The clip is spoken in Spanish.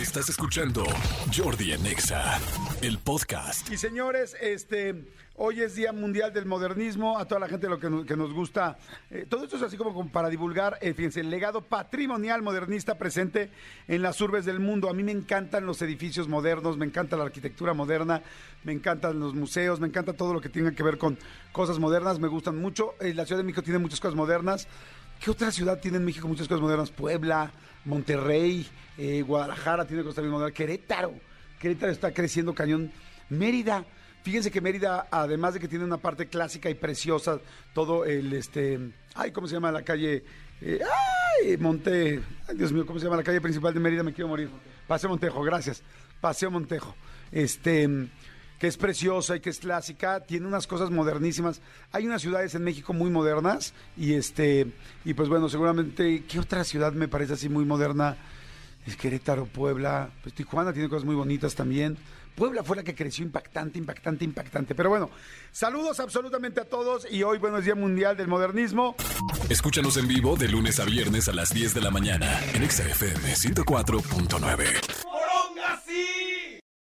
Estás escuchando Jordi Anexa, el podcast. Y señores, este, hoy es Día Mundial del Modernismo, a toda la gente lo que nos, gusta. eh, todo esto es así como, como para divulgar, eh, fíjense, el legado patrimonial modernista presente en las urbes del mundo. A mí me encantan los edificios modernos, me encanta la arquitectura moderna, me encantan los museos, me encanta todo lo que tenga que ver con cosas modernas, me gustan mucho. Eh, la Ciudad de México tiene muchas cosas modernas. ¿Qué otra ciudad tiene en México muchas cosas modernas? Puebla, Monterrey, eh, Guadalajara tiene cosas bien modernas, Querétaro. Querétaro está creciendo cañón. Mérida, fíjense que Mérida, además de que tiene una parte clásica y preciosa, todo el este, ay, ¿cómo se llama la calle? Eh, ay, Monte, ay, Dios mío, ¿cómo se llama la calle principal de Mérida? Me quiero morir. Paseo Montejo, gracias. Paseo Montejo. Este, que es preciosa y que es clásica, tiene unas cosas modernísimas. Hay unas ciudades en México muy modernas y este y pues bueno, seguramente ¿qué otra ciudad me parece así muy moderna? Es Querétaro, Puebla, pues Tijuana tiene cosas muy bonitas también. Puebla fue la que creció impactante, impactante, impactante. Pero bueno, saludos absolutamente a todos y hoy, bueno, es Día Mundial del Modernismo. Escúchanos en vivo de lunes a viernes a las 10 de la mañana en Exa FM 104.9.